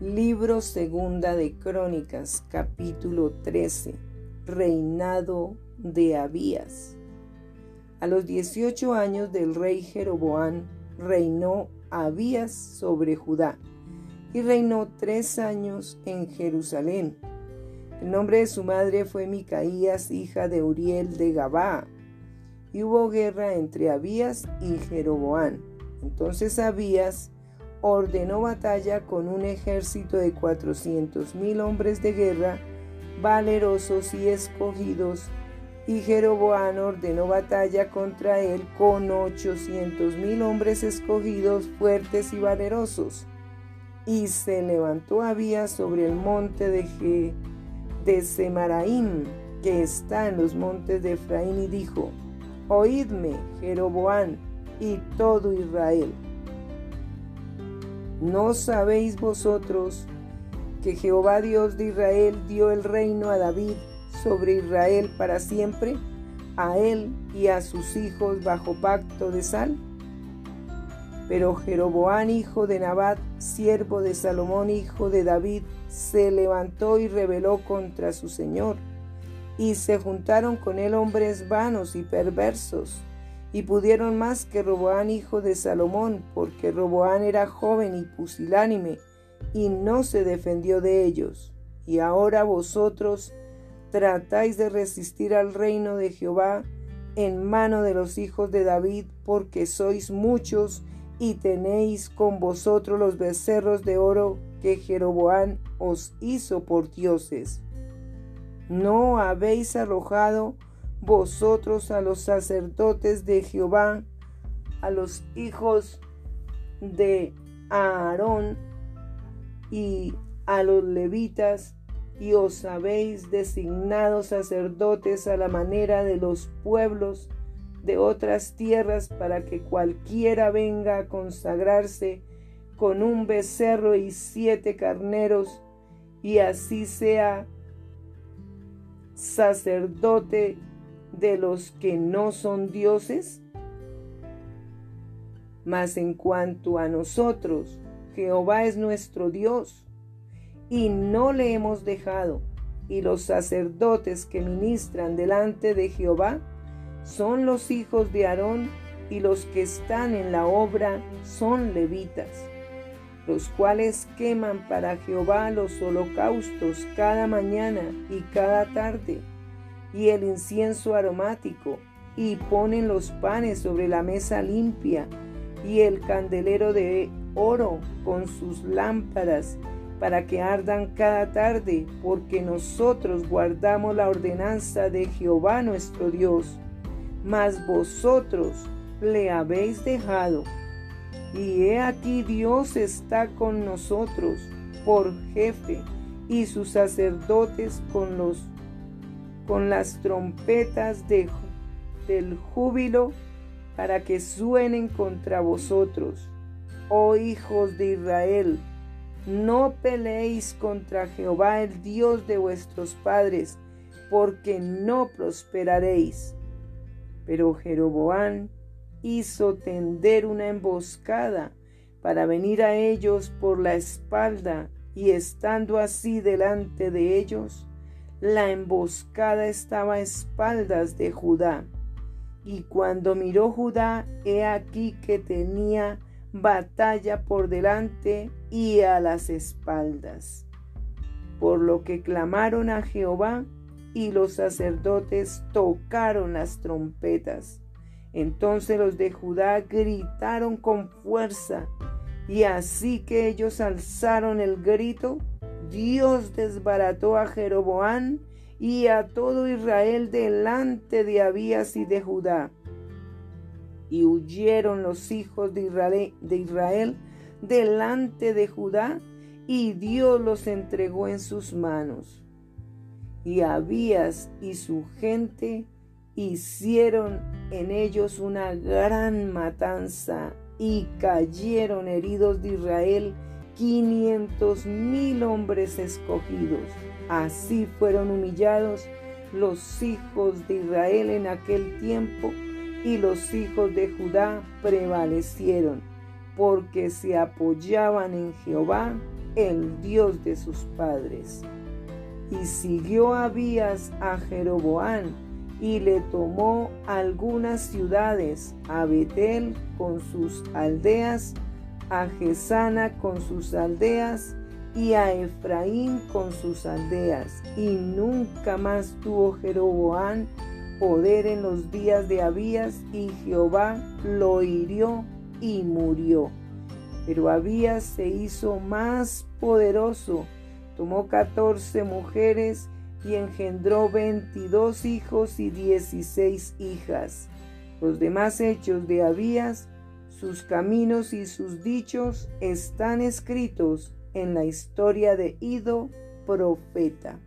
Libro segunda de Crónicas, capítulo 13. Reinado de Abías. A los 18 años del rey Jeroboán reinó Abías sobre Judá y reinó tres años en Jerusalén. El nombre de su madre fue Micaías, hija de Uriel de Gabá. Y hubo guerra entre Abías y Jeroboán. Entonces Abías ordenó batalla con un ejército de cuatrocientos mil hombres de guerra, valerosos y escogidos, y Jeroboán ordenó batalla contra él con ochocientos mil hombres escogidos, fuertes y valerosos. Y se levantó Abías sobre el monte de, de Semaraim, que está en los montes de Efraín, y dijo, Oídme, Jeroboán, y todo Israel ¿No sabéis vosotros que Jehová Dios de Israel dio el reino a David sobre Israel para siempre, a él y a sus hijos bajo pacto de sal? Pero Jeroboán, hijo de Nabat, siervo de Salomón, hijo de David, se levantó y rebeló contra su señor, y se juntaron con él hombres vanos y perversos y pudieron más que Roboán hijo de Salomón, porque Roboán era joven y pusilánime, y no se defendió de ellos. Y ahora vosotros tratáis de resistir al reino de Jehová en mano de los hijos de David, porque sois muchos y tenéis con vosotros los becerros de oro que Jeroboán os hizo por dioses. ¿No habéis arrojado vosotros a los sacerdotes de Jehová, a los hijos de Aarón y a los levitas, y os habéis designado sacerdotes a la manera de los pueblos de otras tierras para que cualquiera venga a consagrarse con un becerro y siete carneros, y así sea sacerdote de los que no son dioses? Mas en cuanto a nosotros, Jehová es nuestro Dios, y no le hemos dejado, y los sacerdotes que ministran delante de Jehová son los hijos de Aarón, y los que están en la obra son levitas, los cuales queman para Jehová los holocaustos cada mañana y cada tarde y el incienso aromático, y ponen los panes sobre la mesa limpia, y el candelero de oro con sus lámparas, para que ardan cada tarde, porque nosotros guardamos la ordenanza de Jehová nuestro Dios. Mas vosotros le habéis dejado. Y he aquí Dios está con nosotros por jefe, y sus sacerdotes con los con las trompetas de, del júbilo para que suenen contra vosotros. Oh hijos de Israel, no peleéis contra Jehová el Dios de vuestros padres, porque no prosperaréis. Pero Jeroboán hizo tender una emboscada para venir a ellos por la espalda, y estando así delante de ellos, la emboscada estaba a espaldas de Judá. Y cuando miró Judá, he aquí que tenía batalla por delante y a las espaldas. Por lo que clamaron a Jehová y los sacerdotes tocaron las trompetas. Entonces los de Judá gritaron con fuerza, y así que ellos alzaron el grito, Dios desbarató a Jeroboán y a todo Israel delante de Abías y de Judá. Y huyeron los hijos de Israel, de Israel delante de Judá, y Dios los entregó en sus manos. Y Abías y su gente hicieron en ellos una gran matanza, y cayeron heridos de Israel quinientos mil hombres escogidos. Así fueron humillados los hijos de Israel en aquel tiempo y los hijos de Judá prevalecieron porque se apoyaban en Jehová, el Dios de sus padres. Y siguió Abías a Jeroboán y le tomó algunas ciudades, a Betel con sus aldeas, a Gesana con sus aldeas y a Efraín con sus aldeas. Y nunca más tuvo Jeroboán poder en los días de Abías y Jehová lo hirió y murió. Pero Abías se hizo más poderoso, tomó catorce mujeres y engendró veintidós hijos y dieciséis hijas. Los demás hechos de Abías, sus caminos y sus dichos están escritos en la historia de Ido, profeta.